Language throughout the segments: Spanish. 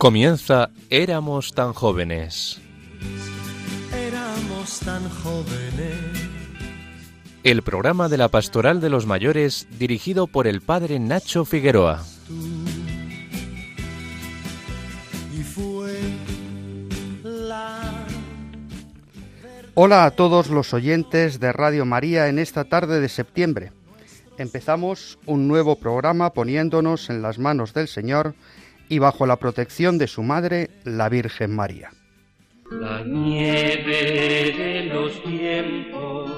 Comienza Éramos tan jóvenes. Éramos tan jóvenes. El programa de la Pastoral de los Mayores dirigido por el padre Nacho Figueroa. Y fue la Hola a todos los oyentes de Radio María en esta tarde de septiembre. Empezamos un nuevo programa poniéndonos en las manos del Señor y bajo la protección de su Madre, la Virgen María. La nieve de los tiempos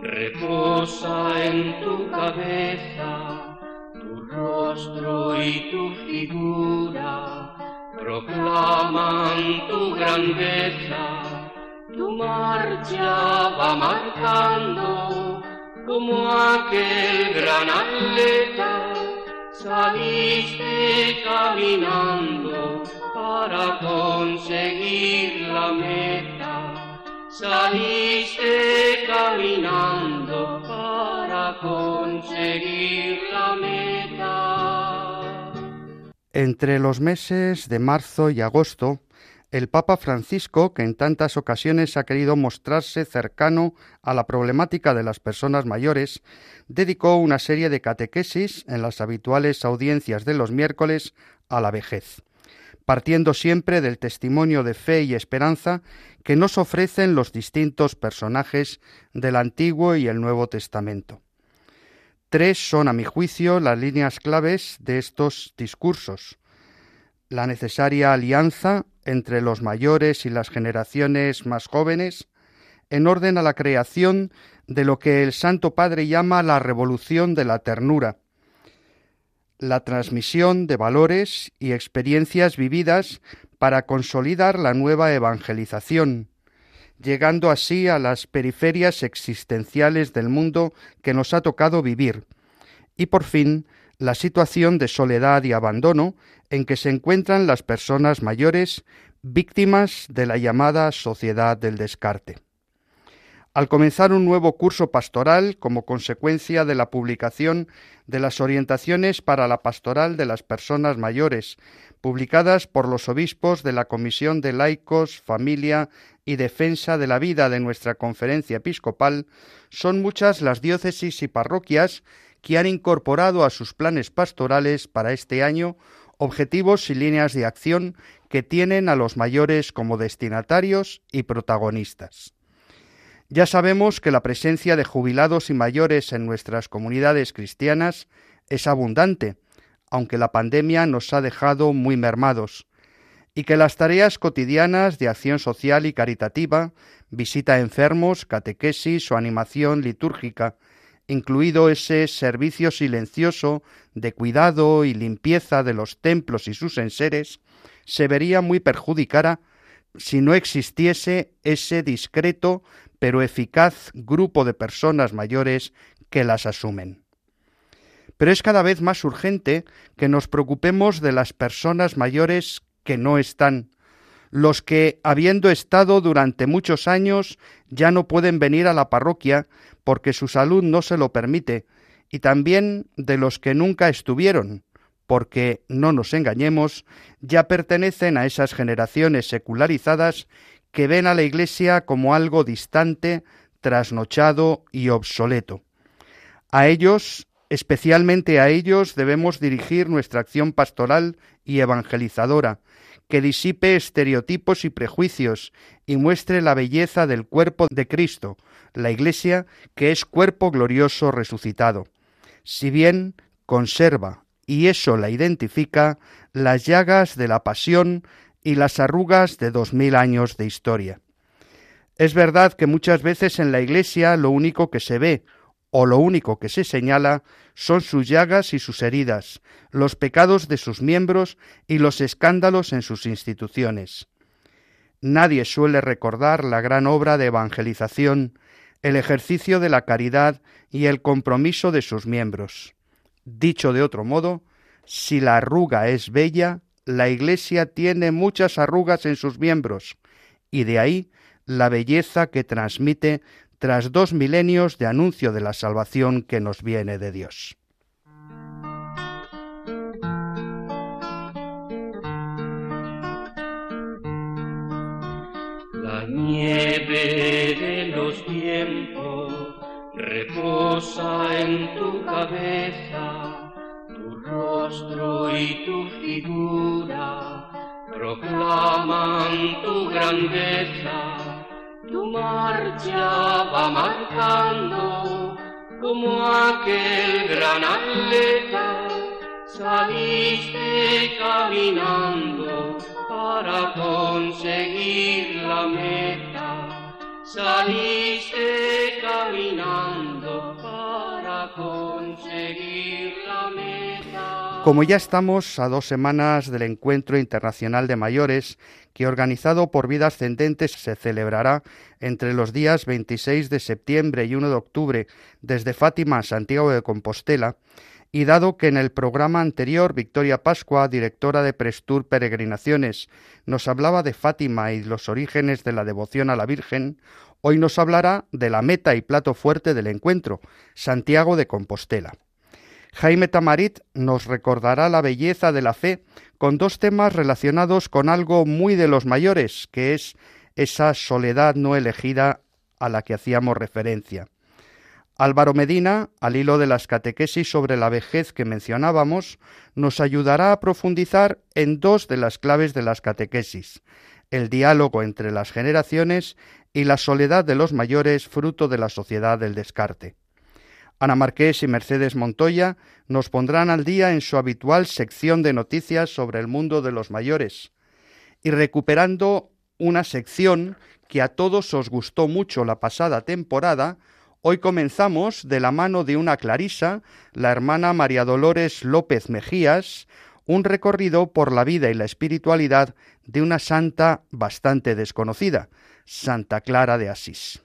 reposa en tu cabeza, tu rostro y tu figura proclaman tu grandeza, tu marcha va marcando como aquel gran atleta, saliste caminando para conseguir la meta. Saliste caminando para conseguir la meta. Entre los meses de marzo y agosto, el Papa Francisco, que en tantas ocasiones ha querido mostrarse cercano a la problemática de las personas mayores, dedicó una serie de catequesis en las habituales audiencias de los miércoles a la vejez, partiendo siempre del testimonio de fe y esperanza que nos ofrecen los distintos personajes del Antiguo y el Nuevo Testamento. Tres son, a mi juicio, las líneas claves de estos discursos. La necesaria alianza entre los mayores y las generaciones más jóvenes, en orden a la creación de lo que el Santo Padre llama la revolución de la ternura, la transmisión de valores y experiencias vividas para consolidar la nueva evangelización, llegando así a las periferias existenciales del mundo que nos ha tocado vivir, y por fin la situación de soledad y abandono en que se encuentran las personas mayores víctimas de la llamada sociedad del descarte. Al comenzar un nuevo curso pastoral como consecuencia de la publicación de las orientaciones para la pastoral de las personas mayores, publicadas por los obispos de la Comisión de Laicos, Familia y Defensa de la Vida de nuestra Conferencia Episcopal, son muchas las diócesis y parroquias que han incorporado a sus planes pastorales para este año objetivos y líneas de acción que tienen a los mayores como destinatarios y protagonistas. Ya sabemos que la presencia de jubilados y mayores en nuestras comunidades cristianas es abundante, aunque la pandemia nos ha dejado muy mermados, y que las tareas cotidianas de acción social y caritativa, visita a enfermos, catequesis o animación litúrgica, incluido ese servicio silencioso de cuidado y limpieza de los templos y sus enseres, se vería muy perjudicada si no existiese ese discreto pero eficaz grupo de personas mayores que las asumen. Pero es cada vez más urgente que nos preocupemos de las personas mayores que no están, los que, habiendo estado durante muchos años, ya no pueden venir a la parroquia porque su salud no se lo permite, y también de los que nunca estuvieron, porque, no nos engañemos, ya pertenecen a esas generaciones secularizadas que ven a la Iglesia como algo distante, trasnochado y obsoleto. A ellos, especialmente a ellos, debemos dirigir nuestra acción pastoral y evangelizadora, que disipe estereotipos y prejuicios y muestre la belleza del cuerpo de Cristo, la Iglesia, que es cuerpo glorioso resucitado. Si bien conserva, y eso la identifica, las llagas de la pasión, y las arrugas de dos mil años de historia. Es verdad que muchas veces en la Iglesia lo único que se ve o lo único que se señala son sus llagas y sus heridas, los pecados de sus miembros y los escándalos en sus instituciones. Nadie suele recordar la gran obra de evangelización, el ejercicio de la caridad y el compromiso de sus miembros. Dicho de otro modo, si la arruga es bella, la Iglesia tiene muchas arrugas en sus miembros, y de ahí la belleza que transmite tras dos milenios de anuncio de la salvación que nos viene de Dios. La nieve de los tiempos reposa en tu cabeza, tu rostro y tu figura proclaman tu grandeza marcha va marcando como aquel gran atleta, saliste caminando para conseguir la meta. Saliste Como ya estamos a dos semanas del Encuentro Internacional de Mayores, que organizado por Vida Ascendentes se celebrará entre los días 26 de septiembre y 1 de octubre desde Fátima a Santiago de Compostela, y dado que en el programa anterior Victoria Pascua, directora de Prestur Peregrinaciones, nos hablaba de Fátima y los orígenes de la devoción a la Virgen, hoy nos hablará de la meta y plato fuerte del encuentro, Santiago de Compostela. Jaime Tamarit nos recordará la belleza de la fe con dos temas relacionados con algo muy de los mayores, que es esa soledad no elegida a la que hacíamos referencia. Álvaro Medina, al hilo de las catequesis sobre la vejez que mencionábamos, nos ayudará a profundizar en dos de las claves de las catequesis, el diálogo entre las generaciones y la soledad de los mayores fruto de la sociedad del descarte. Ana Marqués y Mercedes Montoya nos pondrán al día en su habitual sección de noticias sobre el mundo de los mayores, y recuperando una sección que a todos os gustó mucho la pasada temporada, Hoy comenzamos de la mano de una clarisa, la hermana María Dolores López Mejías, un recorrido por la vida y la espiritualidad de una santa bastante desconocida, Santa Clara de Asís.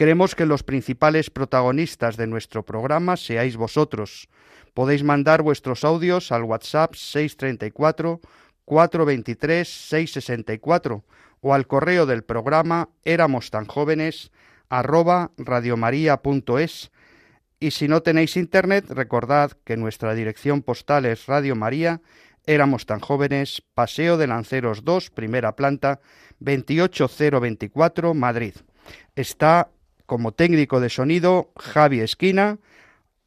Queremos que los principales protagonistas de nuestro programa seáis vosotros. Podéis mandar vuestros audios al WhatsApp 634 423 664 o al correo del programa éramos tan jóvenes arroba radiomaria.es y si no tenéis internet, recordad que nuestra dirección postal es Radio María, éramos tan jóvenes, Paseo de Lanceros 2, primera planta, 28024, Madrid. Está como técnico de sonido Javi Esquina,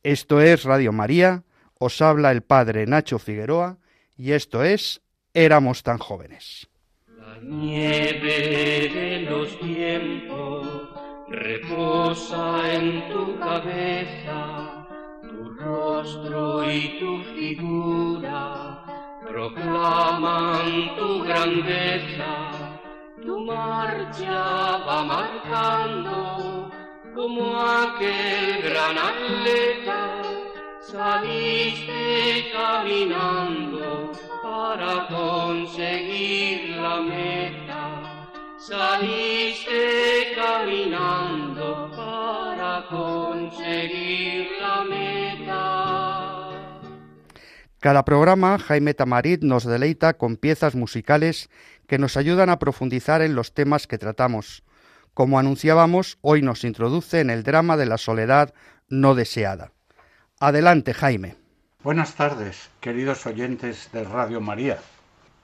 esto es Radio María, os habla el padre Nacho Figueroa. Y esto es Éramos tan jóvenes. La nieve de los tiempos reposa en tu cabeza, tu rostro y tu figura proclaman tu grandeza, tu marcha va marcando como aquel gran atleta, saliste caminando para conseguir la meta saliste caminando para conseguir la meta. Cada programa, Jaime Tamarit nos deleita con piezas musicales que nos ayudan a profundizar en los temas que tratamos. Como anunciábamos, hoy nos introduce en el drama de la soledad no deseada. Adelante, Jaime. Buenas tardes, queridos oyentes de Radio María.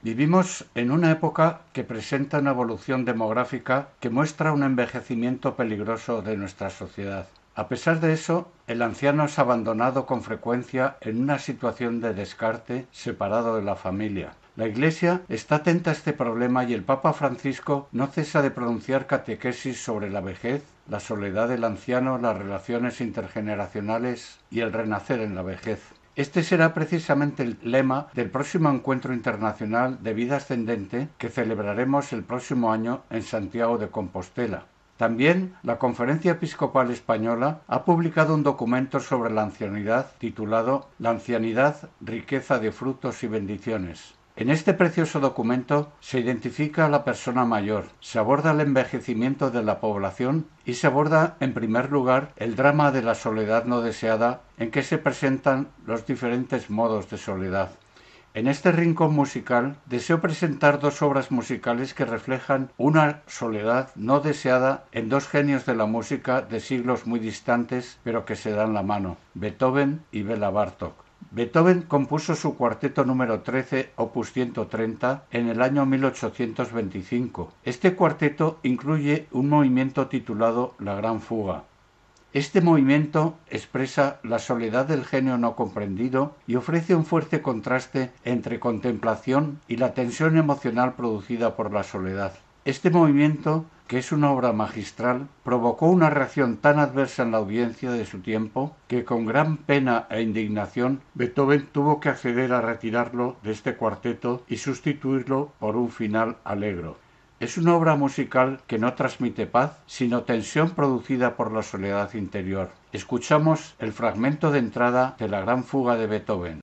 Vivimos en una época que presenta una evolución demográfica que muestra un envejecimiento peligroso de nuestra sociedad. A pesar de eso, el anciano es abandonado con frecuencia en una situación de descarte separado de la familia. La Iglesia está atenta a este problema y el Papa Francisco no cesa de pronunciar catequesis sobre la vejez, la soledad del anciano, las relaciones intergeneracionales y el renacer en la vejez. Este será precisamente el lema del próximo encuentro internacional de vida ascendente que celebraremos el próximo año en Santiago de Compostela. También la Conferencia Episcopal Española ha publicado un documento sobre la ancianidad titulado La ancianidad, riqueza de frutos y bendiciones. En este precioso documento se identifica a la persona mayor, se aborda el envejecimiento de la población y se aborda en primer lugar el drama de la soledad no deseada en que se presentan los diferentes modos de soledad. En este rincón musical deseo presentar dos obras musicales que reflejan una soledad no deseada en dos genios de la música de siglos muy distantes pero que se dan la mano, Beethoven y Bela Bartok. Beethoven compuso su cuarteto número 13, opus 130, en el año 1825. Este cuarteto incluye un movimiento titulado La Gran Fuga. Este movimiento expresa la soledad del genio no comprendido y ofrece un fuerte contraste entre contemplación y la tensión emocional producida por la soledad. Este movimiento, que es una obra magistral, provocó una reacción tan adversa en la audiencia de su tiempo que con gran pena e indignación Beethoven tuvo que acceder a retirarlo de este cuarteto y sustituirlo por un final alegro. Es una obra musical que no transmite paz, sino tensión producida por la soledad interior. Escuchamos el fragmento de entrada de la gran fuga de Beethoven.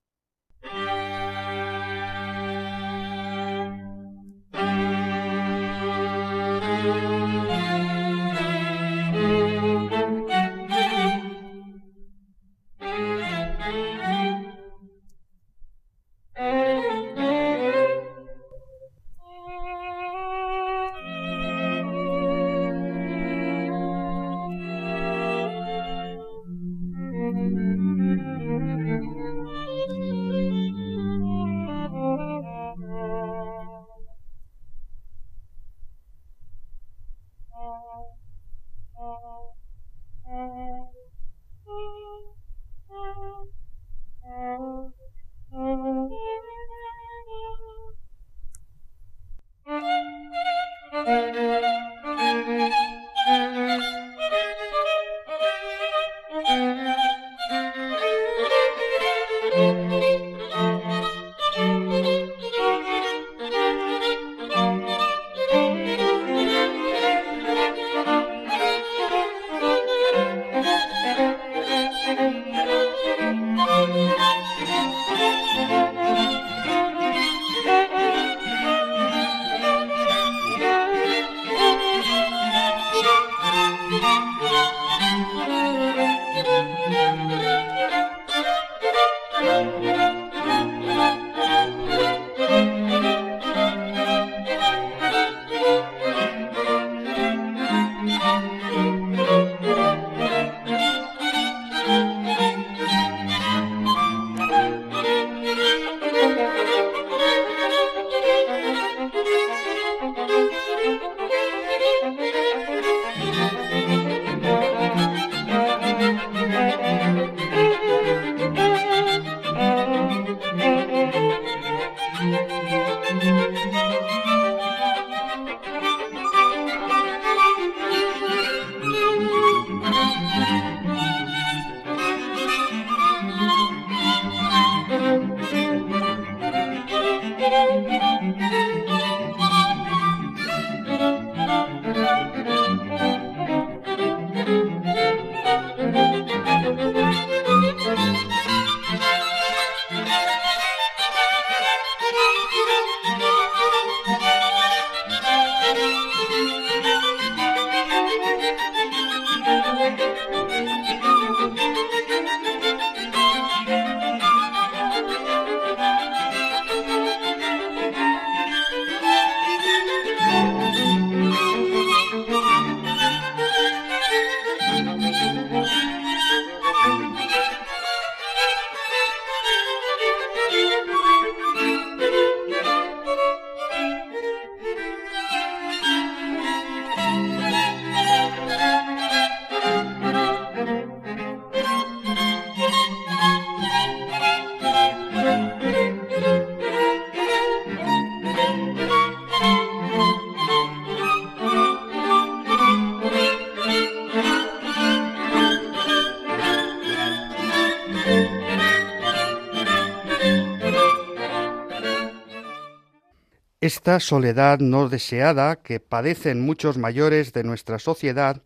Esta soledad no deseada que padecen muchos mayores de nuestra sociedad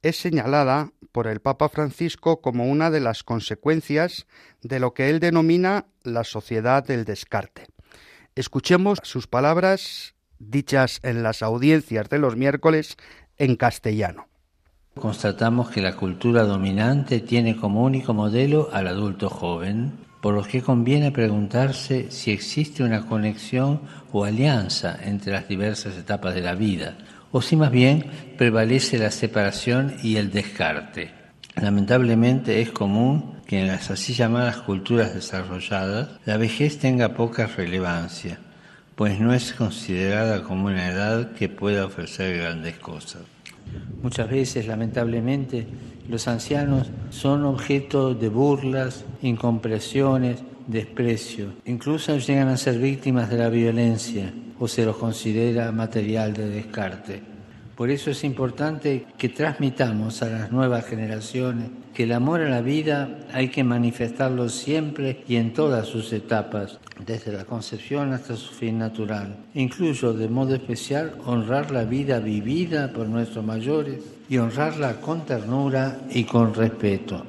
es señalada por el Papa Francisco como una de las consecuencias de lo que él denomina la sociedad del descarte. Escuchemos sus palabras dichas en las audiencias de los miércoles en castellano. Constatamos que la cultura dominante tiene como único modelo al adulto joven, por lo que conviene preguntarse si existe una conexión o alianza entre las diversas etapas de la vida, o si más bien prevalece la separación y el descarte. Lamentablemente es común que en las así llamadas culturas desarrolladas la vejez tenga poca relevancia, pues no es considerada como una edad que pueda ofrecer grandes cosas. Muchas veces, lamentablemente, los ancianos son objeto de burlas, incompresiones, desprecio. Incluso llegan a ser víctimas de la violencia o se los considera material de descarte. Por eso es importante que transmitamos a las nuevas generaciones que el amor a la vida hay que manifestarlo siempre y en todas sus etapas, desde la concepción hasta su fin natural. Incluyo de modo especial honrar la vida vivida por nuestros mayores y honrarla con ternura y con respeto.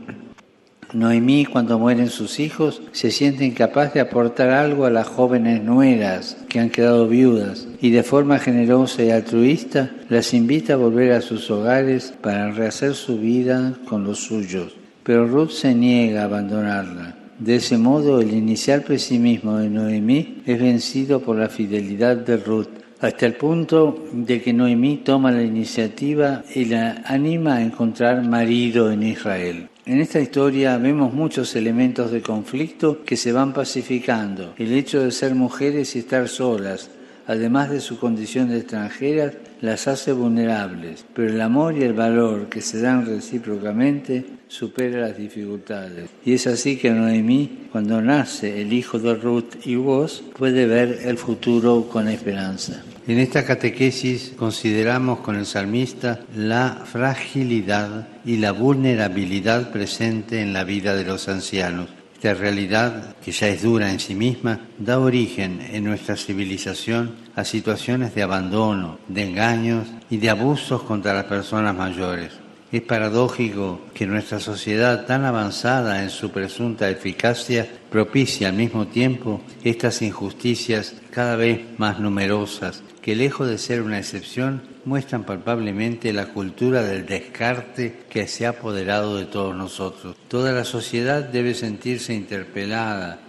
Noemí, cuando mueren sus hijos, se siente incapaz de aportar algo a las jóvenes nueras que han quedado viudas y de forma generosa y altruista las invita a volver a sus hogares para rehacer su vida con los suyos. Pero Ruth se niega a abandonarla. De ese modo, el inicial pesimismo de Noemí es vencido por la fidelidad de Ruth, hasta el punto de que Noemí toma la iniciativa y la anima a encontrar marido en Israel. En esta historia vemos muchos elementos de conflicto que se van pacificando. El hecho de ser mujeres y estar solas, además de su condición de extranjeras, las hace vulnerables, pero el amor y el valor que se dan recíprocamente supera las dificultades. Y es así que Noemí, cuando nace el hijo de Ruth y vos, puede ver el futuro con esperanza. En esta catequesis consideramos con el salmista la fragilidad y la vulnerabilidad presente en la vida de los ancianos. Esta realidad, que ya es dura en sí misma, da origen en nuestra civilización a situaciones de abandono, de engaños y de abusos contra las personas mayores. Es paradójico que nuestra sociedad tan avanzada en su presunta eficacia propicie al mismo tiempo estas injusticias cada vez más numerosas que lejos de ser una excepción muestran palpablemente la cultura del descarte que se ha apoderado de todos nosotros. Toda la sociedad debe sentirse interpelada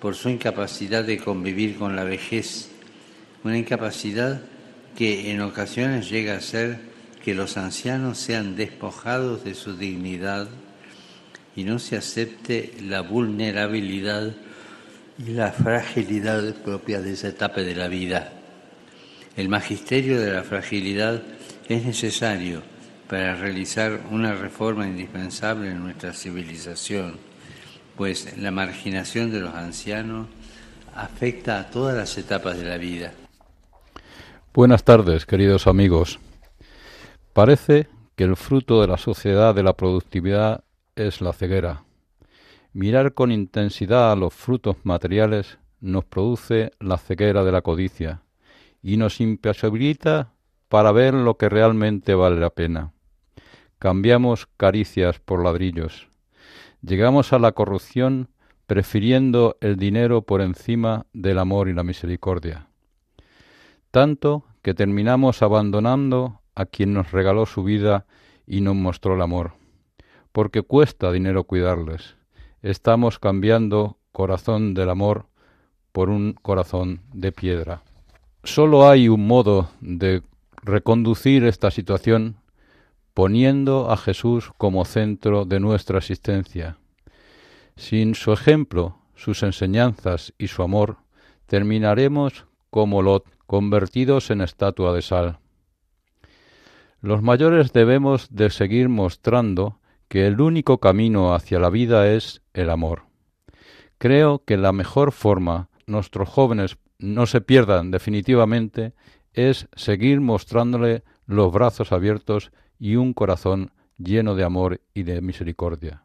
por su incapacidad de convivir con la vejez, una incapacidad que en ocasiones llega a ser que los ancianos sean despojados de su dignidad y no se acepte la vulnerabilidad y la fragilidad propia de esa etapa de la vida. El magisterio de la fragilidad es necesario para realizar una reforma indispensable en nuestra civilización, pues la marginación de los ancianos afecta a todas las etapas de la vida. Buenas tardes, queridos amigos. Parece que el fruto de la sociedad de la productividad es la ceguera. Mirar con intensidad a los frutos materiales nos produce la ceguera de la codicia y nos imposibilita para ver lo que realmente vale la pena. Cambiamos caricias por ladrillos. Llegamos a la corrupción prefiriendo el dinero por encima del amor y la misericordia. Tanto que terminamos abandonando a quien nos regaló su vida y nos mostró el amor, porque cuesta dinero cuidarles. Estamos cambiando corazón del amor por un corazón de piedra. Solo hay un modo de reconducir esta situación poniendo a Jesús como centro de nuestra existencia. Sin su ejemplo, sus enseñanzas y su amor, terminaremos como Lot, convertidos en estatua de sal. Los mayores debemos de seguir mostrando que el único camino hacia la vida es el amor. Creo que la mejor forma nuestros jóvenes no se pierdan definitivamente es seguir mostrándole los brazos abiertos y un corazón lleno de amor y de misericordia.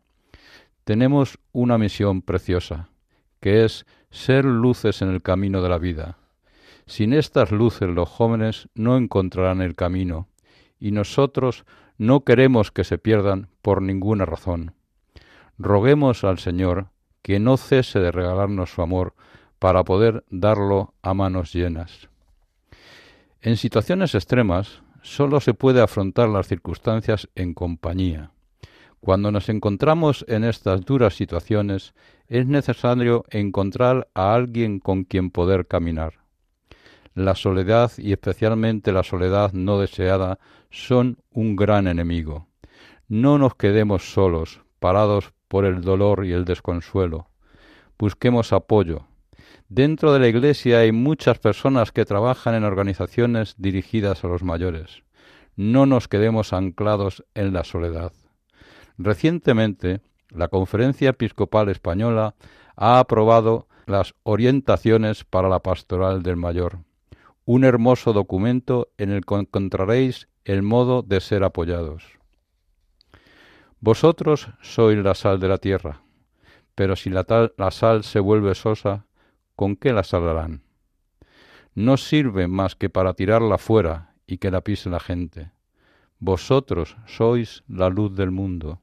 Tenemos una misión preciosa, que es ser luces en el camino de la vida. Sin estas luces los jóvenes no encontrarán el camino, y nosotros no queremos que se pierdan por ninguna razón. Roguemos al Señor que no cese de regalarnos su amor para poder darlo a manos llenas. En situaciones extremas solo se puede afrontar las circunstancias en compañía. Cuando nos encontramos en estas duras situaciones es necesario encontrar a alguien con quien poder caminar. La soledad y especialmente la soledad no deseada son un gran enemigo. No nos quedemos solos, parados por el dolor y el desconsuelo. Busquemos apoyo. Dentro de la Iglesia hay muchas personas que trabajan en organizaciones dirigidas a los mayores. No nos quedemos anclados en la soledad. Recientemente, la Conferencia Episcopal Española ha aprobado las orientaciones para la pastoral del mayor, un hermoso documento en el que encontraréis el modo de ser apoyados. Vosotros sois la sal de la tierra, pero si la, sal se vuelve sosa, ¿con qué la salarán? No sirve más que para tirarla fuera y que la pise la gente. Vosotros sois la luz del mundo.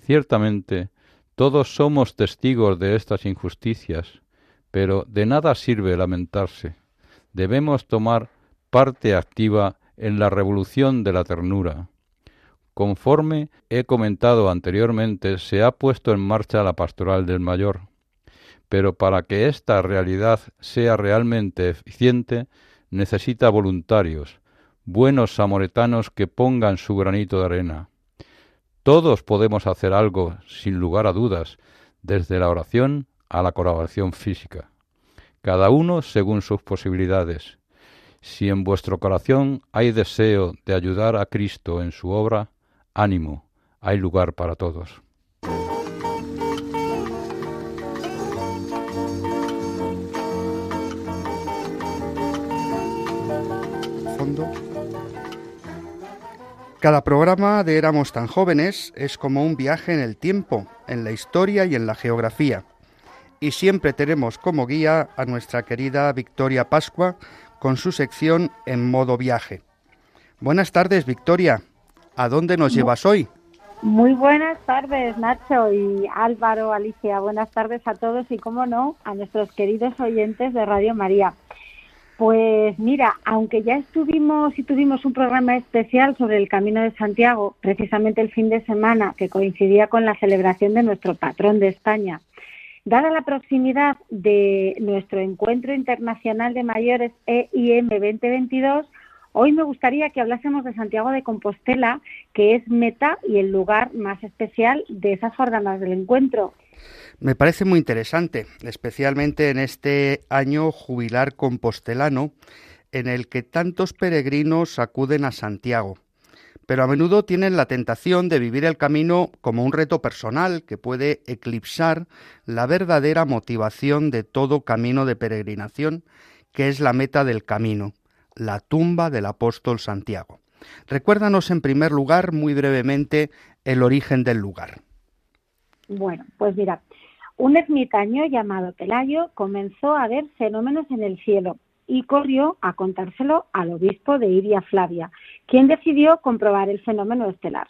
Ciertamente, todos somos testigos de estas injusticias, pero de nada sirve lamentarse. Debemos tomar parte activa en la revolución de la ternura, Conforme he comentado anteriormente, se ha puesto en marcha la pastoral del mayor, pero para que esta realidad sea realmente eficiente, necesita voluntarios, buenos samoretanos que pongan su granito de arena. Todos podemos hacer algo, sin lugar a dudas, desde la oración a la colaboración física, cada uno según sus posibilidades. Si en vuestro corazón hay deseo de ayudar a Cristo en su obra, Ánimo, hay lugar para todos. Cada programa de Éramos tan jóvenes es como un viaje en el tiempo, en la historia y en la geografía. Y siempre tenemos como guía a nuestra querida Victoria Pascua con su sección En modo viaje. Buenas tardes, Victoria. ¿A dónde nos llevas hoy? Muy buenas tardes, Nacho y Álvaro, Alicia. Buenas tardes a todos y, como no, a nuestros queridos oyentes de Radio María. Pues mira, aunque ya estuvimos y tuvimos un programa especial sobre el Camino de Santiago, precisamente el fin de semana, que coincidía con la celebración de nuestro patrón de España, dada la proximidad de nuestro Encuentro Internacional de Mayores EIM 2022, Hoy me gustaría que hablásemos de Santiago de Compostela, que es meta y el lugar más especial de esas jornadas del encuentro. Me parece muy interesante, especialmente en este año jubilar compostelano, en el que tantos peregrinos acuden a Santiago. Pero a menudo tienen la tentación de vivir el camino como un reto personal que puede eclipsar la verdadera motivación de todo camino de peregrinación, que es la meta del camino la tumba del apóstol Santiago. Recuérdanos en primer lugar, muy brevemente, el origen del lugar. Bueno, pues mira, un ermitaño llamado Pelayo comenzó a ver fenómenos en el cielo y corrió a contárselo al obispo de Iria Flavia, quien decidió comprobar el fenómeno estelar.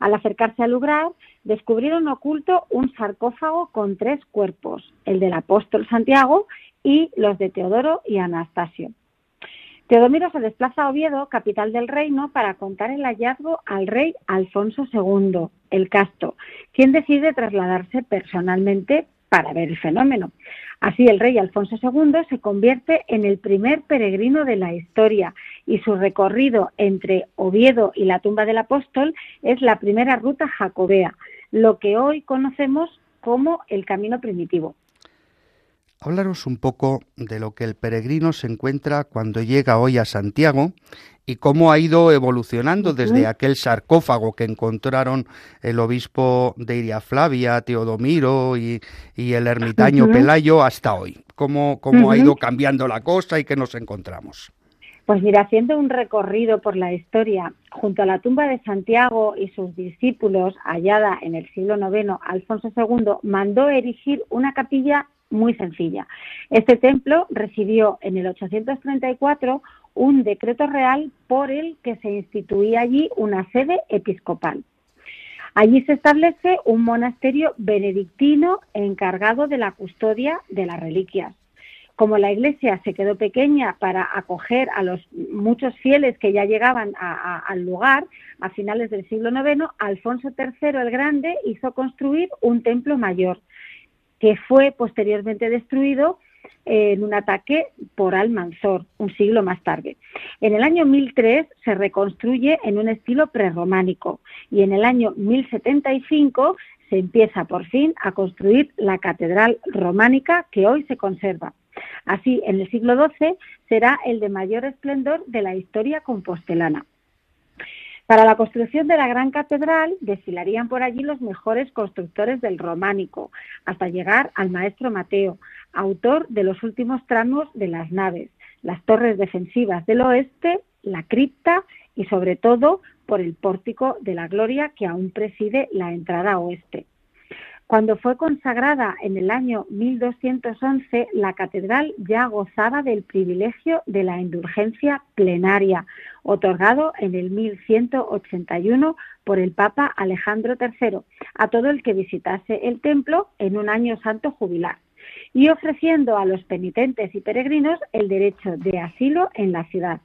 Al acercarse al lugar, descubrieron oculto un sarcófago con tres cuerpos, el del apóstol Santiago y los de Teodoro y Anastasio. Teodomiro se desplaza a Oviedo, capital del reino, para contar el hallazgo al rey Alfonso II, el Casto, quien decide trasladarse personalmente para ver el fenómeno. Así el rey Alfonso II se convierte en el primer peregrino de la historia y su recorrido entre Oviedo y la tumba del apóstol es la primera ruta jacobea, lo que hoy conocemos como el camino primitivo. Háblanos un poco de lo que el peregrino se encuentra cuando llega hoy a Santiago y cómo ha ido evolucionando desde aquel sarcófago que encontraron el obispo de Iria Flavia, Teodomiro y, el ermitaño Pelayo hasta hoy. ¿Cómo, cómo ha ido cambiando la cosa y qué nos encontramos? Pues mira, haciendo un recorrido por la historia, junto a la tumba de Santiago y sus discípulos, hallada en el siglo IX, Alfonso II mandó erigir una capilla muy sencilla. Este templo recibió en el 834 un decreto real por el que se instituía allí una sede episcopal. Allí se establece un monasterio benedictino encargado de la custodia de las reliquias. Como la iglesia se quedó pequeña para acoger a los muchos fieles que ya llegaban al lugar a finales del siglo IX, Alfonso III el Grande hizo construir un templo mayor que fue posteriormente destruido en un ataque por Almanzor, un siglo más tarde. En el año 1003 se reconstruye en un estilo prerrománico y en el año 1075 se empieza por fin a construir la catedral románica que hoy se conserva. Así, en el siglo XII será el de mayor esplendor de la historia compostelana. Para la construcción de la gran catedral desfilarían por allí los mejores constructores del románico, hasta llegar al maestro Mateo, autor de los últimos tramos de las naves, las torres defensivas del oeste, la cripta y sobre todo por el pórtico de la gloria que aún preside la entrada oeste. Cuando fue consagrada en el año 1211, la catedral ya gozaba del privilegio de la indulgencia plenaria, otorgado en el 1181 por el Papa Alejandro III a todo el que visitase el templo en un año santo jubilar y ofreciendo a los penitentes y peregrinos el derecho de asilo en la ciudad.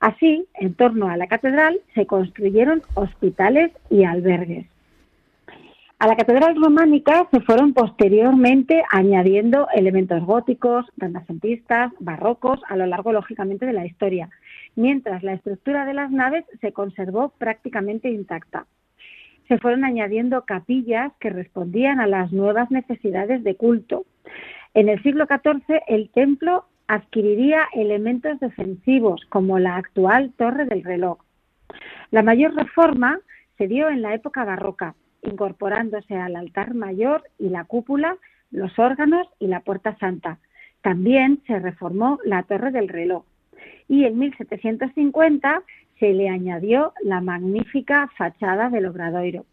Así, en torno a la catedral se construyeron hospitales y albergues. A la catedral románica se fueron posteriormente añadiendo elementos góticos, renacentistas, barrocos a lo largo, lógicamente, de la historia, mientras la estructura de las naves se conservó prácticamente intacta. Se fueron añadiendo capillas que respondían a las nuevas necesidades de culto. En el siglo XIV el templo adquiriría elementos defensivos como la actual torre del reloj. La mayor reforma se dio en la época barroca, incorporándose al altar mayor y la cúpula, los órganos y la puerta santa. También se reformó la torre del reloj. Y en 1750 se le añadió la magnífica fachada del Obradoiro.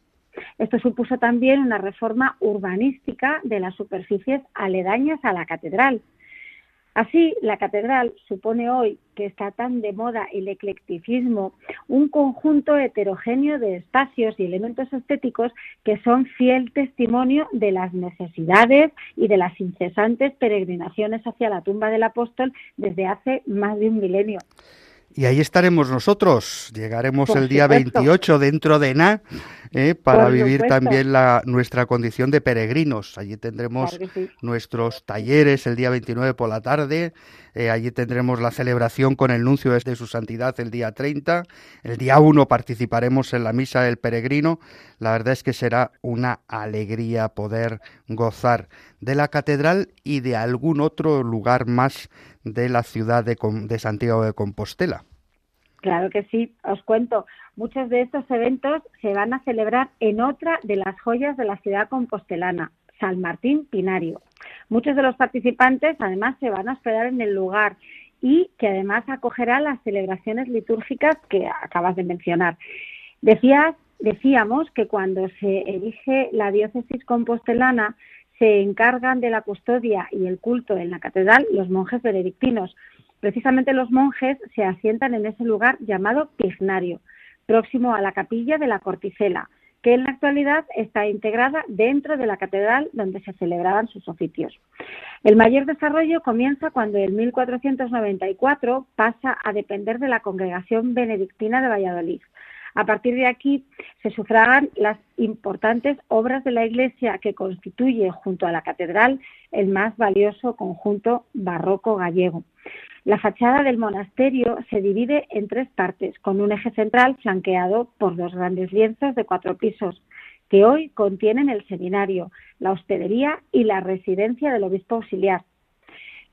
Esto supuso también una reforma urbanística de las superficies aledañas a la catedral, Así, la catedral supone hoy, que está tan de moda el eclecticismo, un conjunto heterogéneo de espacios y elementos estéticos que son fiel testimonio de las necesidades y de las incesantes peregrinaciones hacia la tumba del apóstol desde hace más de un milenio. Y ahí estaremos nosotros. Llegaremos el día 28 dentro de nada ¿eh? para vivir también la, nuestra condición de peregrinos. Allí tendremos nuestros talleres el día 29 por la tarde. Eh, allí tendremos la celebración con el nuncio de su santidad el día 30. El día 1 participaremos en la misa del peregrino. La verdad es que será una alegría poder gozar de la catedral y de algún otro lugar más de la ciudad de, de Santiago de Compostela. Claro que sí, os cuento. Muchos de estos eventos se van a celebrar en otra de las joyas de la ciudad compostelana, San Martín Pinario. Muchos de los participantes además se van a hospedar en el lugar y que además acogerá las celebraciones litúrgicas que acabas de mencionar. Decías, decíamos que cuando se erige la diócesis compostelana se encargan de la custodia y el culto en la catedral los monjes benedictinos. Precisamente los monjes se asientan en ese lugar llamado Pignario, próximo a la capilla de la Corticela, que en la actualidad está integrada dentro de la catedral donde se celebraban sus oficios. El mayor desarrollo comienza cuando en 1494 pasa a depender de la Congregación Benedictina de Valladolid. A partir de aquí se sufragan las importantes obras de la Iglesia que constituye junto a la catedral el más valioso conjunto barroco gallego. La fachada del monasterio se divide en tres partes, con un eje central flanqueado por dos grandes lienzos de cuatro pisos, que hoy contienen el seminario, la hospedería y la residencia del obispo auxiliar.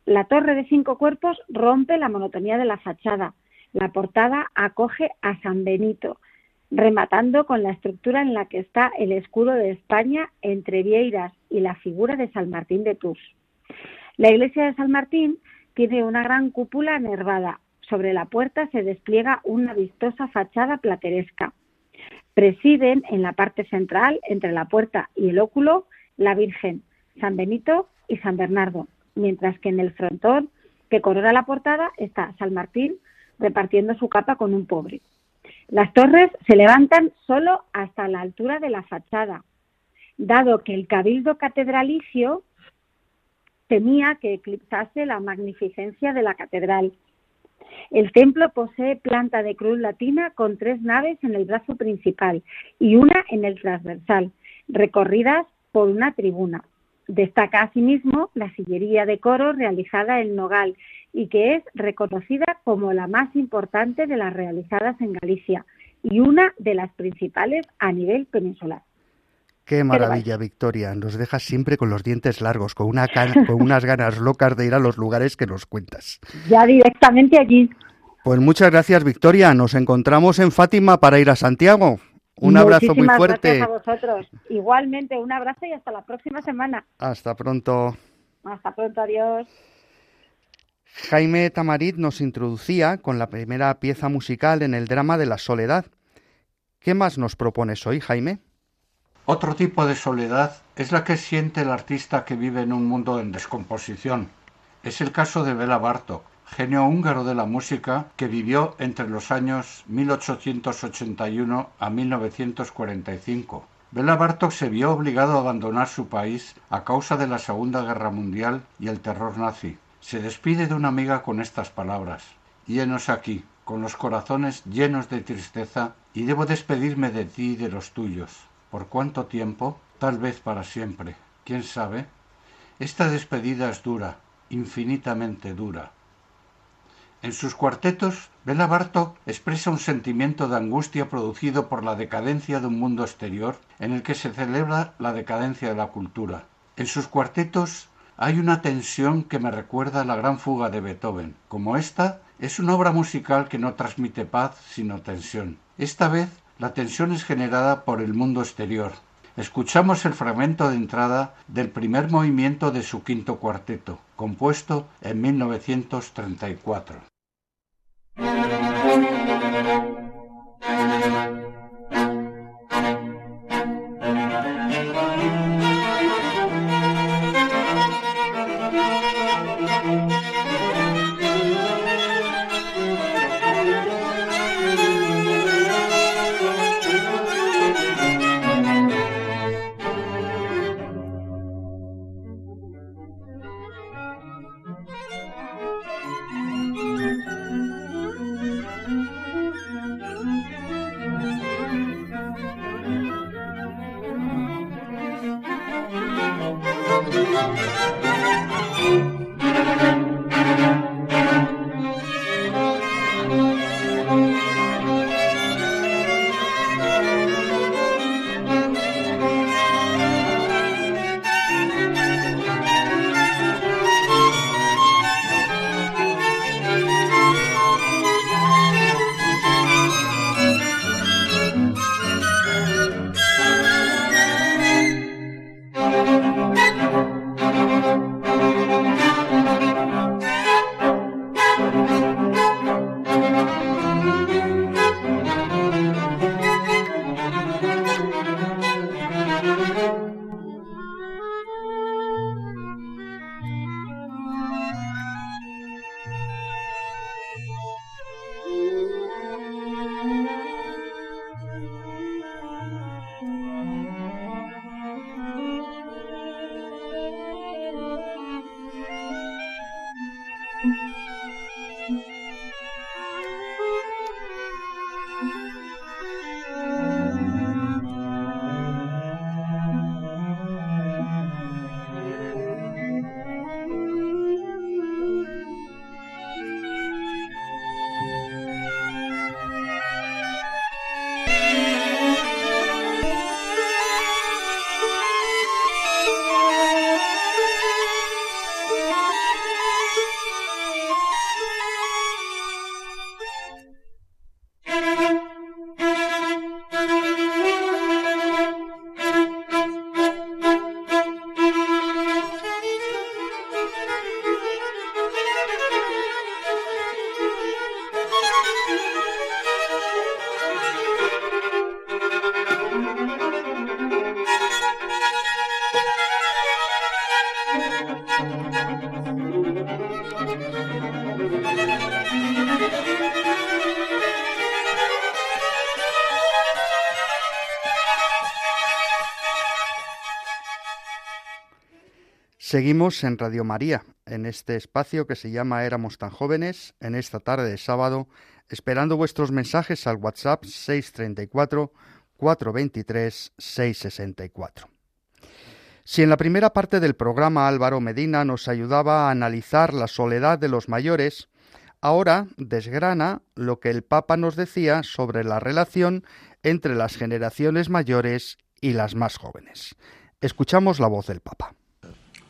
La torre de cinco cuerpos rompe la monotonía de la fachada. La portada acoge a San Benito, rematando con la estructura en la que está el escudo de España entre Vieiras y la figura de San Martín de Tours. La iglesia de San Martín tiene una gran cúpula nervada. Sobre la puerta se despliega una vistosa fachada plateresca. Presiden en la parte central, entre la puerta y el óculo, la Virgen, San Benito y San Bernardo, mientras que en el frontón que corona la portada está San Martín repartiendo su capa con un pobre. Las torres se levantan solo hasta la altura de la fachada, dado que el cabildo catedralicio temía que eclipsase la magnificencia de la catedral. El templo posee planta de cruz latina con tres naves en el brazo principal y una en el transversal, recorridas por una tribuna. Destaca asimismo la sillería de coro realizada en Nogal y que es reconocida como la más importante de las realizadas en Galicia y una de las principales a nivel peninsular. Qué maravilla, Victoria. Nos dejas siempre con los dientes largos, con, una con unas ganas locas de ir a los lugares que nos cuentas. Ya directamente allí. Pues muchas gracias, Victoria. Nos encontramos en Fátima para ir a Santiago. Un abrazo muy fuerte. Gracias a vosotros. Igualmente, un abrazo y hasta la próxima semana. Hasta pronto. Hasta pronto, adiós. Jaime Tamarit nos introducía con la primera pieza musical en el drama de la soledad. ¿Qué más nos propones hoy, Jaime? Otro tipo de soledad es la que siente el artista que vive en un mundo en descomposición. Es el caso de Bela Bartok, genio húngaro de la música que vivió entre los años 1881 a 1945. Bela Bartok se vio obligado a abandonar su país a causa de la Segunda Guerra Mundial y el terror nazi. Se despide de una amiga con estas palabras. Llenos aquí, con los corazones llenos de tristeza, y debo despedirme de ti y de los tuyos. ¿Por cuánto tiempo? Tal vez para siempre. ¿Quién sabe? Esta despedida es dura, infinitamente dura. En sus cuartetos, Bela Bartok expresa un sentimiento de angustia producido por la decadencia de un mundo exterior en el que se celebra la decadencia de la cultura. En sus cuartetos hay una tensión que me recuerda a la gran fuga de Beethoven. Como esta, es una obra musical que no transmite paz, sino tensión. Esta vez, la tensión es generada por el mundo exterior. Escuchamos el fragmento de entrada del primer movimiento de su quinto cuarteto, compuesto en 1934. Seguimos en Radio María, en este espacio que se llama Éramos tan jóvenes, en esta tarde de sábado, esperando vuestros mensajes al WhatsApp 634 423 664. Si en la primera parte del programa Álvaro Medina nos ayudaba a analizar la soledad de los mayores, ahora desgrana lo que el Papa nos decía sobre la relación entre las generaciones mayores y las más jóvenes. Escuchamos la voz del Papa.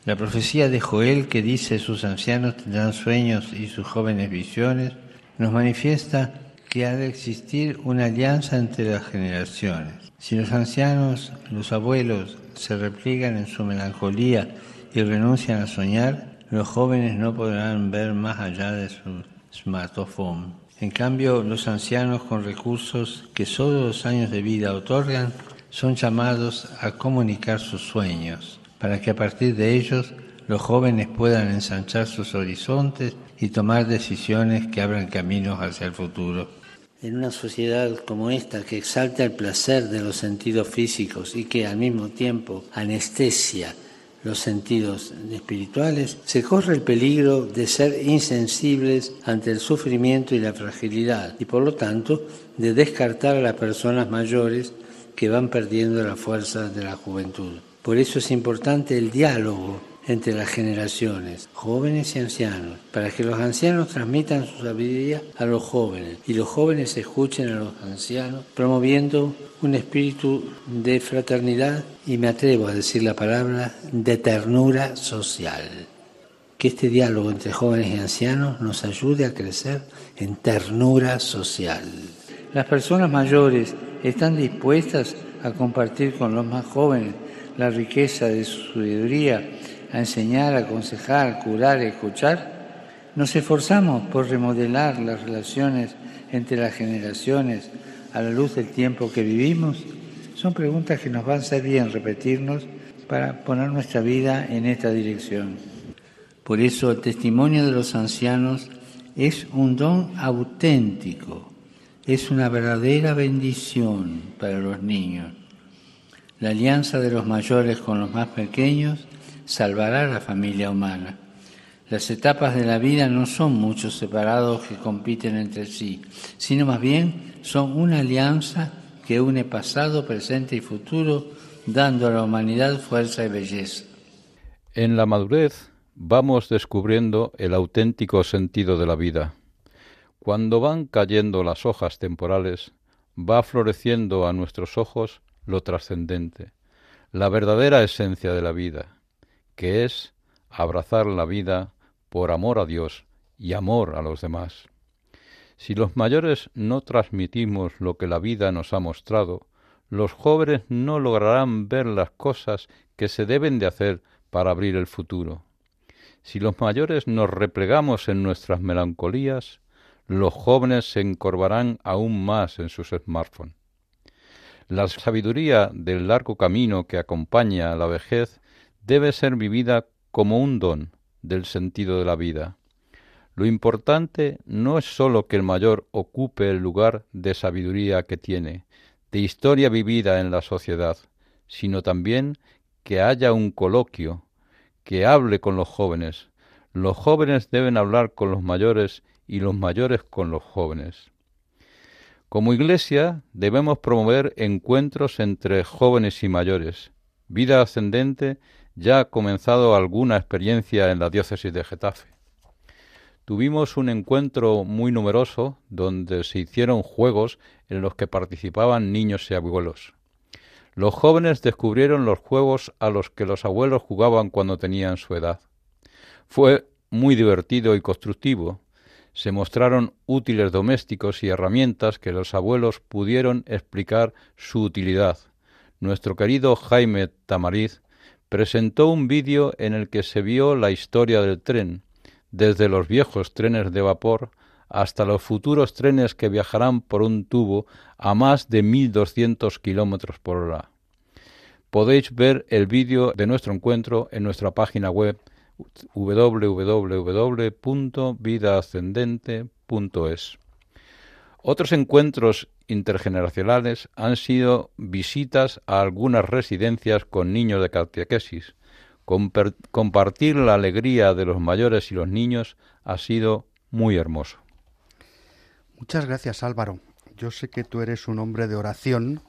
La profecía de Joel que dice sus ancianos tendrán sueños y sus jóvenes visiones, nos manifiesta que ha de existir una alianza entre las generaciones. Si los ancianos, los abuelos, se repliegan en su melancolía y renuncian a soñar, los jóvenes no podrán ver más allá de su smartphone. En cambio, los ancianos con recursos que solo los años de vida otorgan son llamados a comunicar sus sueños, para que a partir de ellos los jóvenes puedan ensanchar sus horizontes y tomar decisiones que abran caminos hacia el futuro. En una sociedad como esta que exalta el placer de los sentidos físicos y que al mismo tiempo anestesia los sentidos espirituales, se corre el peligro de ser insensibles ante el sufrimiento y la fragilidad y por lo tanto de descartar a las personas mayores que van perdiendo la fuerza de la juventud. Por eso es importante el diálogo entre las generaciones, jóvenes y ancianos, para que los ancianos transmitan su sabiduría a los jóvenes y los jóvenes escuchen a los ancianos, promoviendo un espíritu de fraternidad y me atrevo a decir la palabra de ternura social. Que este diálogo entre jóvenes y ancianos nos ayude a crecer en ternura social. Las personas mayores están dispuestas a compartir con los más jóvenes la riqueza de su sabiduría a enseñar, aconsejar, curar, escuchar? ¿Nos esforzamos por remodelar las relaciones entre las generaciones a la luz del tiempo que vivimos? Son preguntas que nos van a ser bien repetirnos para poner nuestra vida en esta dirección. Por eso el testimonio de los ancianos es un don auténtico, es una verdadera bendición para los niños. La alianza de los mayores con los más pequeños salvará a la familia humana. Las etapas de la vida no son muchos separados que compiten entre sí, sino más bien son una alianza que une pasado, presente y futuro, dando a la humanidad fuerza y belleza. En la madurez vamos descubriendo el auténtico sentido de la vida. Cuando van cayendo las hojas temporales, va floreciendo a nuestros ojos lo trascendente, la verdadera esencia de la vida, que es abrazar la vida por amor a Dios y amor a los demás. Si los mayores no transmitimos lo que la vida nos ha mostrado, los jóvenes no lograrán ver las cosas que se deben de hacer para abrir el futuro. Si los mayores nos replegamos en nuestras melancolías, los jóvenes se encorvarán aún más en sus smartphones. La sabiduría del largo camino que acompaña a la vejez debe ser vivida como un don del sentido de la vida. Lo importante no es sólo que el mayor ocupe el lugar de sabiduría que tiene, de historia vivida en la sociedad, sino también que haya un coloquio, que hable con los jóvenes. Los jóvenes deben hablar con los mayores y los mayores con los jóvenes. Como Iglesia debemos promover encuentros entre jóvenes y mayores. Vida ascendente ya ha comenzado alguna experiencia en la diócesis de Getafe. Tuvimos un encuentro muy numeroso donde se hicieron juegos en los que participaban niños y abuelos. Los jóvenes descubrieron los juegos a los que los abuelos jugaban cuando tenían su edad. Fue muy divertido y constructivo. Se mostraron útiles domésticos y herramientas que los abuelos pudieron explicar su utilidad. Nuestro querido Jaime Tamariz presentó un vídeo en el que se vio la historia del tren, desde los viejos trenes de vapor hasta los futuros trenes que viajarán por un tubo a más de 1200 kilómetros por hora. Podéis ver el vídeo de nuestro encuentro en nuestra página web www.vidaascendente.es. Otros encuentros intergeneracionales han sido visitas a algunas residencias con niños de catequesis. compartir la alegría de los mayores y los niños ha sido muy hermoso. Muchas gracias Álvaro. Yo sé que tú eres un hombre de oración,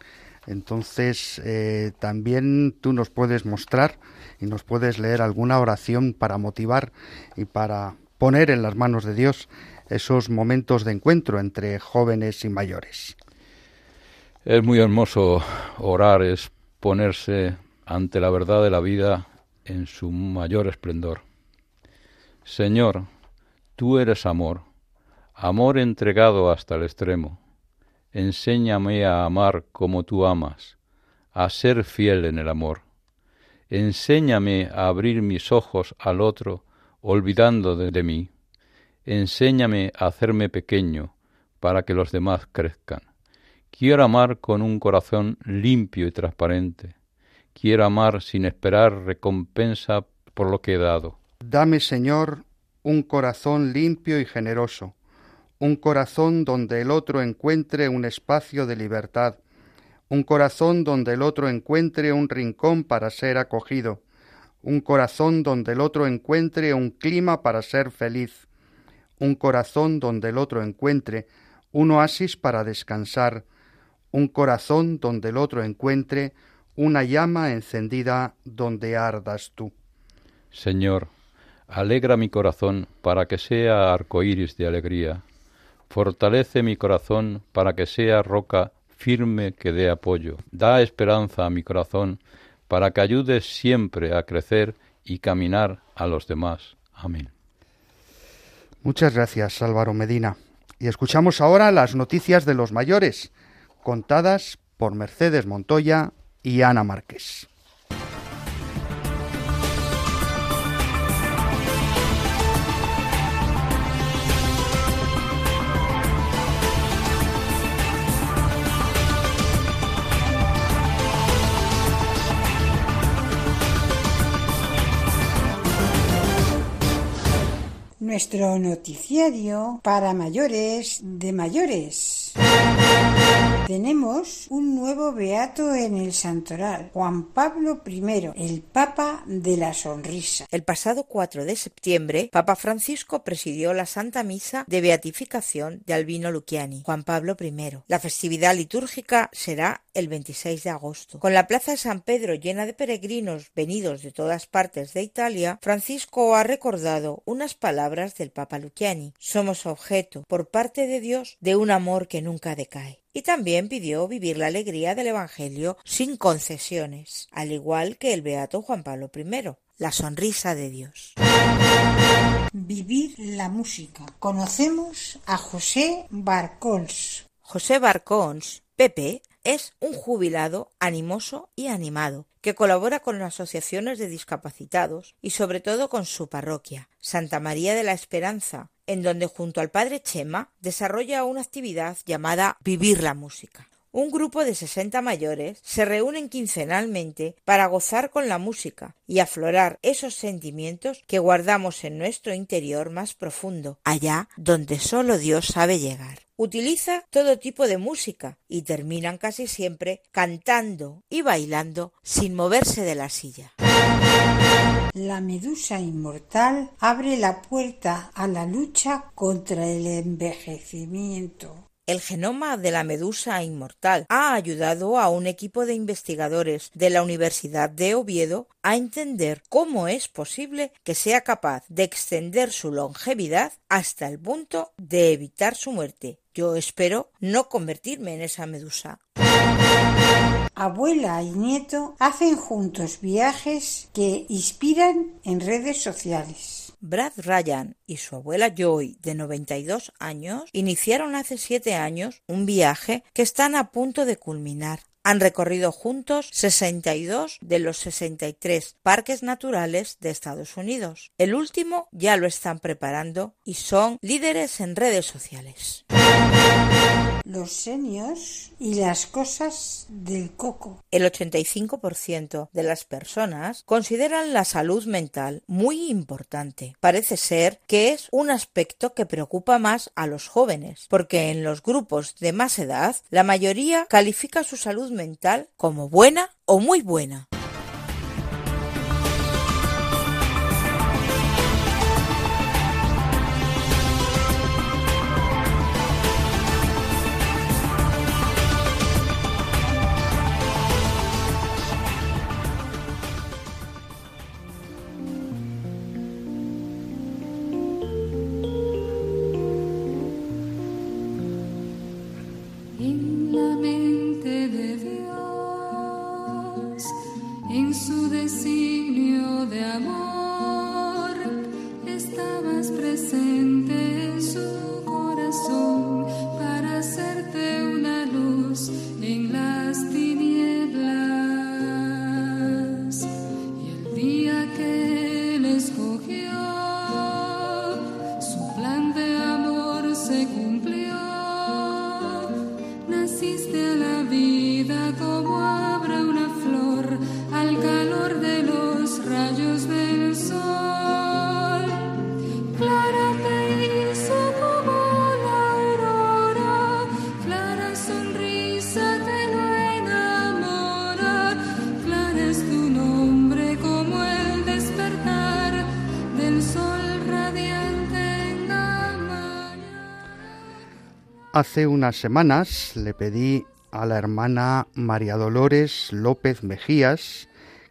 entonces eh, también tú nos puedes mostrar y nos puedes leer alguna oración para motivar y para poner en las manos de Dios esos momentos de encuentro entre jóvenes y mayores. Es muy hermoso orar, es ponerse ante la verdad de la vida en su mayor esplendor. Señor, tú eres amor, amor entregado hasta el extremo. Enséñame a amar como tú amas, a ser fiel en el amor. Enséñame a abrir mis ojos al otro, olvidando de, mí. Enséñame a hacerme pequeño, para que los demás crezcan. Quiero amar con un corazón limpio y transparente. Quiero amar sin esperar recompensa por lo que he dado. Dame, Señor, un corazón limpio y generoso, un corazón donde el otro encuentre un espacio de libertad, un corazón donde el otro encuentre un rincón para ser acogido, un corazón donde el otro encuentre un clima para ser feliz, un corazón donde el otro encuentre un oasis para descansar, un corazón donde el otro encuentre una llama encendida donde ardas tú. Señor, alegra mi corazón para que sea arcoíris de alegría. Fortalece mi corazón para que sea roca firme que dé apoyo. Da esperanza a mi corazón para que ayude siempre a crecer y caminar a los demás. Amén. Muchas gracias, Álvaro Medina. Y escuchamos ahora las noticias de los mayores, contadas por Mercedes Montoya y Ana Márquez. Nuestro noticiario para mayores de mayores. Tenemos un nuevo beato en el santoral, Juan Pablo I, el Papa de la Sonrisa. El pasado 4 de septiembre, Papa Francisco presidió la Santa Misa de Beatificación de Albino Luciani, Juan Pablo I. La festividad litúrgica será el 26 de agosto. Con la plaza de San Pedro llena de peregrinos venidos de todas partes de Italia, Francisco ha recordado unas palabras del Papa Luciani. Somos objeto, por parte de Dios, de un amor que nunca decae y también pidió vivir la alegría del Evangelio sin concesiones, al igual que el beato Juan Pablo I, la sonrisa de Dios. Vivir la música. Conocemos a José Barcons. José Barcons, Pepe, es un jubilado animoso y animado, que colabora con asociaciones de discapacitados y sobre todo con su parroquia, Santa María de la Esperanza, en donde junto al padre Chema desarrolla una actividad llamada Vivir la Música. Un grupo de sesenta mayores se reúnen quincenalmente para gozar con la música y aflorar esos sentimientos que guardamos en nuestro interior más profundo, allá donde solo Dios sabe llegar. Utiliza todo tipo de música y terminan casi siempre cantando y bailando sin moverse de la silla. La medusa inmortal abre la puerta a la lucha contra el envejecimiento. El genoma de la medusa inmortal ha ayudado a un equipo de investigadores de la Universidad de Oviedo a entender cómo es posible que sea capaz de extender su longevidad hasta el punto de evitar su muerte. Yo espero no convertirme en esa medusa. Abuela y nieto hacen juntos viajes que inspiran en redes sociales. Brad Ryan y su abuela Joy, de 92 años, iniciaron hace siete años un viaje que están a punto de culminar. Han recorrido juntos 62 de los 63 parques naturales de Estados Unidos. El último ya lo están preparando y son líderes en redes sociales los senios y las cosas del coco. El 85% de las personas consideran la salud mental muy importante. Parece ser que es un aspecto que preocupa más a los jóvenes, porque en los grupos de más edad la mayoría califica su salud mental como buena o muy buena. En su designio de amor, Hace unas semanas le pedí a la hermana María Dolores López Mejías,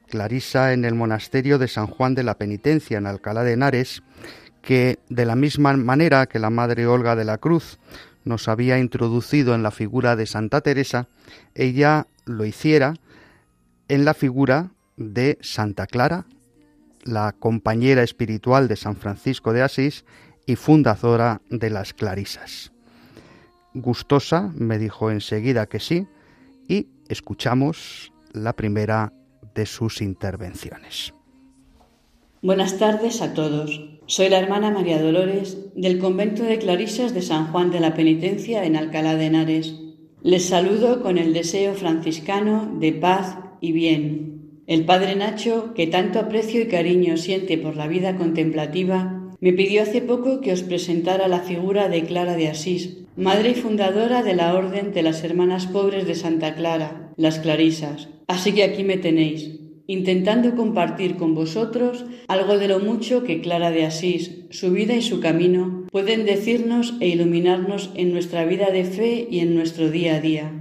clarisa en el monasterio de San Juan de la Penitencia en Alcalá de Henares, que de la misma manera que la Madre Olga de la Cruz nos había introducido en la figura de Santa Teresa, ella lo hiciera en la figura de Santa Clara, la compañera espiritual de San Francisco de Asís y fundadora de las Clarisas. Gustosa me dijo enseguida que sí y escuchamos la primera de sus intervenciones. Buenas tardes a todos. Soy la hermana María Dolores del convento de Clarisas de San Juan de la Penitencia en Alcalá de Henares. Les saludo con el deseo franciscano de paz y bien. El padre Nacho, que tanto aprecio y cariño siente por la vida contemplativa, me pidió hace poco que os presentara la figura de Clara de Asís, madre y fundadora de la Orden de las Hermanas Pobres de Santa Clara, las Clarisas. Así que aquí me tenéis, intentando compartir con vosotros algo de lo mucho que Clara de Asís, su vida y su camino pueden decirnos e iluminarnos en nuestra vida de fe y en nuestro día a día.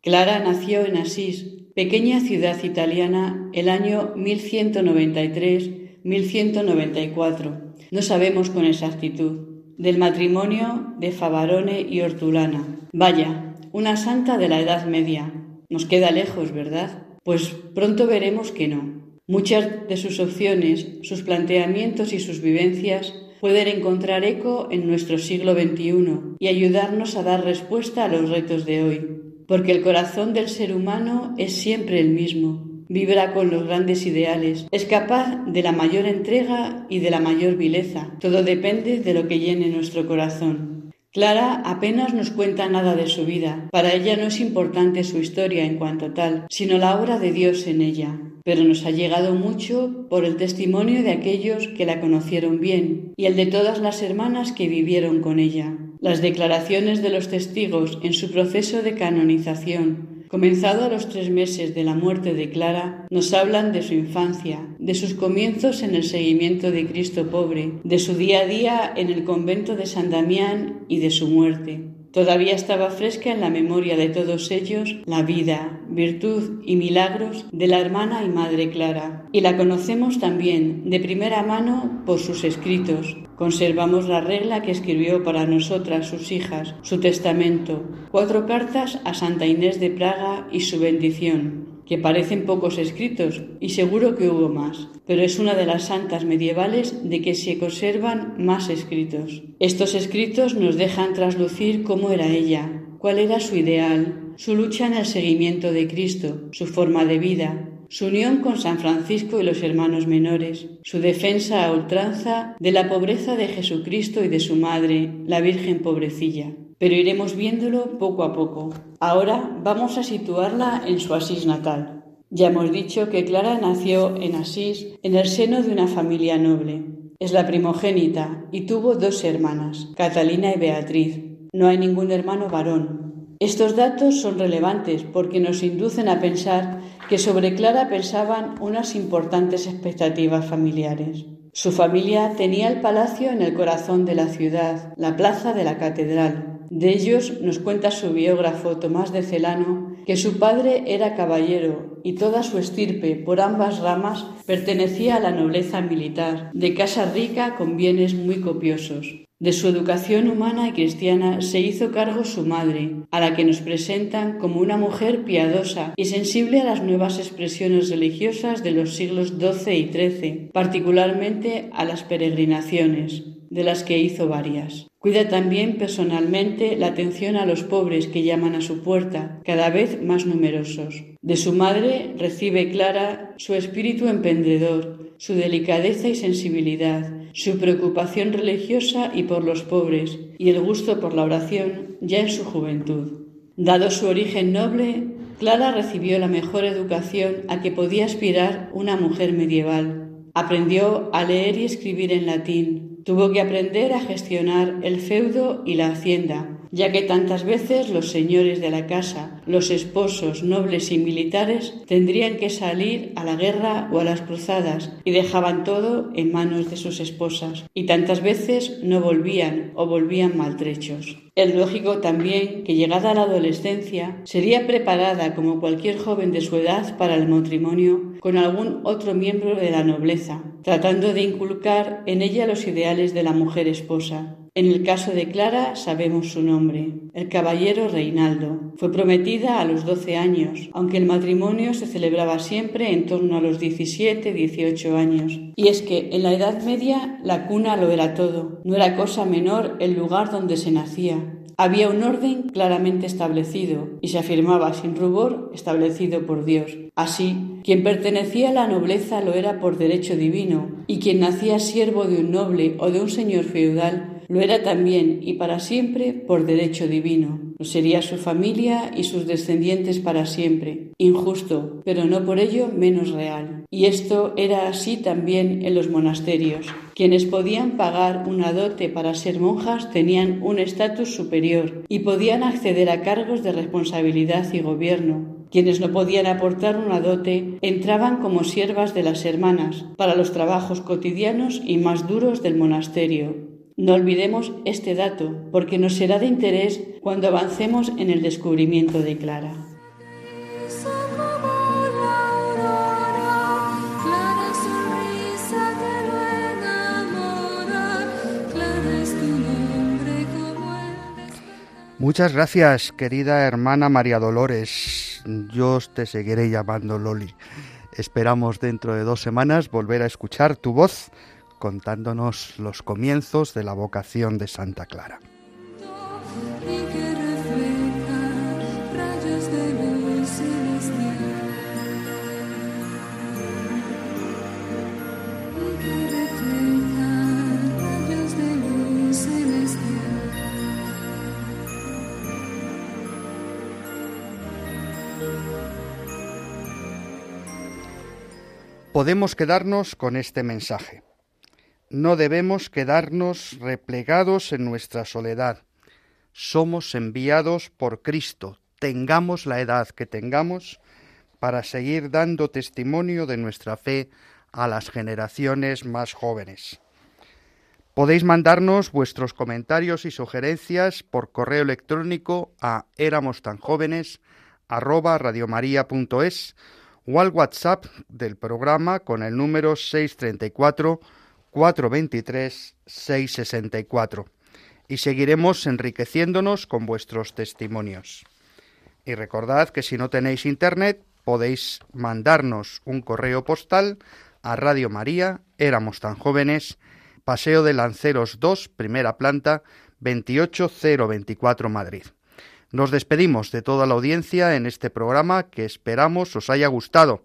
Clara nació en Asís, pequeña ciudad italiana, el año 1193-1194. No sabemos con exactitud. Del matrimonio de Favarone y Hortulana. Vaya, una santa de la Edad Media. Nos queda lejos, ¿verdad? Pues pronto veremos que no. Muchas de sus opciones, sus planteamientos y sus vivencias pueden encontrar eco en nuestro siglo XXI y ayudarnos a dar respuesta a los retos de hoy. Porque el corazón del ser humano es siempre el mismo, vibra con los grandes ideales, es capaz de la mayor entrega y de la mayor vileza. Todo depende de lo que llene nuestro corazón. Clara apenas nos cuenta nada de su vida. Para ella no es importante su historia en cuanto tal, sino la obra de Dios en ella. Pero nos ha llegado mucho por el testimonio de aquellos que la conocieron bien y el de todas las hermanas que vivieron con ella. Las declaraciones de los testigos en su proceso de canonización comenzado a los tres meses de la muerte de Clara, nos hablan de su infancia, de sus comienzos en el seguimiento de Cristo pobre, de su día a día en el convento de San Damián y de su muerte. Todavía estaba fresca en la memoria de todos ellos la vida, virtud y milagros de la hermana y madre Clara, y la conocemos también de primera mano por sus escritos. Conservamos la regla que escribió para nosotras, sus hijas, su testamento, cuatro cartas a Santa Inés de Praga y su bendición, que parecen pocos escritos, y seguro que hubo más, pero es una de las santas medievales de que se conservan más escritos. Estos escritos nos dejan traslucir cómo era ella, cuál era su ideal, su lucha en el seguimiento de Cristo, su forma de vida, su unión con San Francisco y los hermanos menores, su defensa a ultranza de la pobreza de Jesucristo y de su madre, la Virgen pobrecilla. Pero iremos viéndolo poco a poco. Ahora vamos a situarla en su Asís natal. Ya hemos dicho que Clara nació en Asís, en el seno de una familia noble. Es la primogénita y tuvo dos hermanas, Catalina y Beatriz. No hay ningún hermano varón. Estos datos son relevantes porque nos inducen a pensar que sobre Clara pensaban unas importantes expectativas familiares. Su familia tenía el palacio en el corazón de la ciudad, la plaza de la catedral. De ellos nos cuenta su biógrafo Tomás de Celano que su padre era caballero y toda su estirpe por ambas ramas pertenecía a la nobleza militar, de casa rica con bienes muy copiosos. De su educación humana y cristiana se hizo cargo su madre, a la que nos presentan como una mujer piadosa y sensible a las nuevas expresiones religiosas de los siglos XII y XIII, particularmente a las peregrinaciones, de las que hizo varias. Cuida también personalmente la atención a los pobres que llaman a su puerta, cada vez más numerosos. De su madre recibe Clara su espíritu emprendedor, su delicadeza y sensibilidad, su preocupación religiosa y por los pobres, y el gusto por la oración ya en su juventud. Dado su origen noble, Clara recibió la mejor educación a que podía aspirar una mujer medieval. Aprendió a leer y escribir en latín. Tuvo que aprender a gestionar el feudo y la hacienda, ya que tantas veces los señores de la casa, los esposos, nobles y militares tendrían que salir a la guerra o a las cruzadas y dejaban todo en manos de sus esposas, y tantas veces no volvían o volvían maltrechos. Es lógico también que llegada la adolescencia sería preparada como cualquier joven de su edad para el matrimonio con algún otro miembro de la nobleza, tratando de inculcar en ella los ideales de la mujer esposa. En el caso de Clara sabemos su nombre, el caballero Reinaldo. Fue prometida a los 12 años, aunque el matrimonio se celebraba siempre en torno a los 17, 18 años. Y es que en la Edad Media la cuna lo era todo, no era cosa menor el lugar donde se nacía. Había un orden claramente establecido y se afirmaba sin rubor establecido por Dios. Así, quien pertenecía a la nobleza lo era por derecho divino, y quien nacía siervo de un noble o de un señor feudal lo era también y para siempre por derecho divino. Lo sería su familia y sus descendientes para siempre. Injusto, pero no por ello menos real. Y esto era así también en los monasterios. Quienes podían pagar una dote para ser monjas tenían un estatus superior y podían acceder a cargos de responsabilidad y gobierno, quienes no podían aportar una dote entraban como siervas de las hermanas para los trabajos cotidianos y más duros del monasterio, no olvidemos este dato, porque nos será de interés cuando avancemos en el descubrimiento de Clara. Muchas gracias, querida hermana María Dolores. Yo te seguiré llamando Loli. Esperamos dentro de dos semanas volver a escuchar tu voz contándonos los comienzos de la vocación de Santa Clara. Podemos quedarnos con este mensaje no debemos quedarnos replegados en nuestra soledad. Somos enviados por Cristo, tengamos la edad que tengamos, para seguir dando testimonio de nuestra fe a las generaciones más jóvenes. Podéis mandarnos vuestros comentarios y sugerencias por correo electrónico a éramos o al WhatsApp del programa con el número 634 423 664 y seguiremos enriqueciéndonos con vuestros testimonios. Y recordad que si no tenéis internet podéis mandarnos un correo postal a Radio María, éramos tan jóvenes, Paseo de Lanceros 2, primera planta, 28024 Madrid. Nos despedimos de toda la audiencia en este programa que esperamos os haya gustado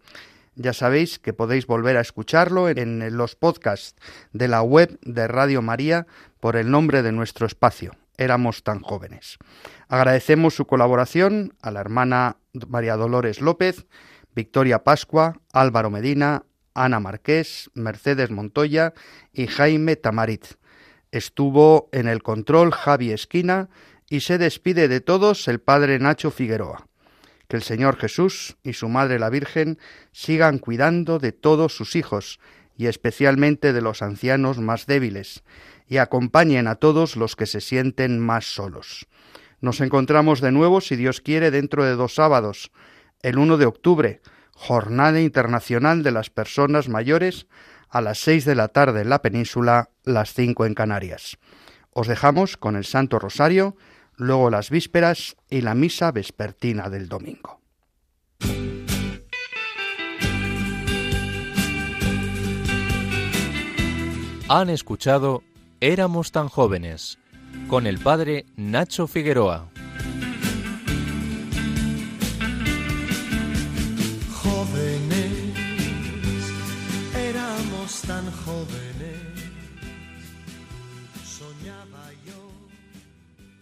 ya sabéis que podéis volver a escucharlo en los podcasts de la web de Radio María por el nombre de nuestro espacio. Éramos tan jóvenes. Agradecemos su colaboración a la hermana María Dolores López, Victoria Pascua, Álvaro Medina, Ana Marqués, Mercedes Montoya y Jaime Tamarit. Estuvo en el control Javi Esquina y se despide de todos el padre Nacho Figueroa. Que el Señor Jesús y su Madre la Virgen sigan cuidando de todos sus hijos, y especialmente de los ancianos más débiles, y acompañen a todos los que se sienten más solos. Nos encontramos de nuevo, si Dios quiere, dentro de dos sábados, el 1 de octubre, Jornada Internacional de las Personas Mayores, a las seis de la tarde en la península, las cinco en Canarias. Os dejamos con el Santo Rosario, luego las vísperas y la misa vespertina del domingo. Han escuchado Éramos tan jóvenes con el padre Nacho Figueroa.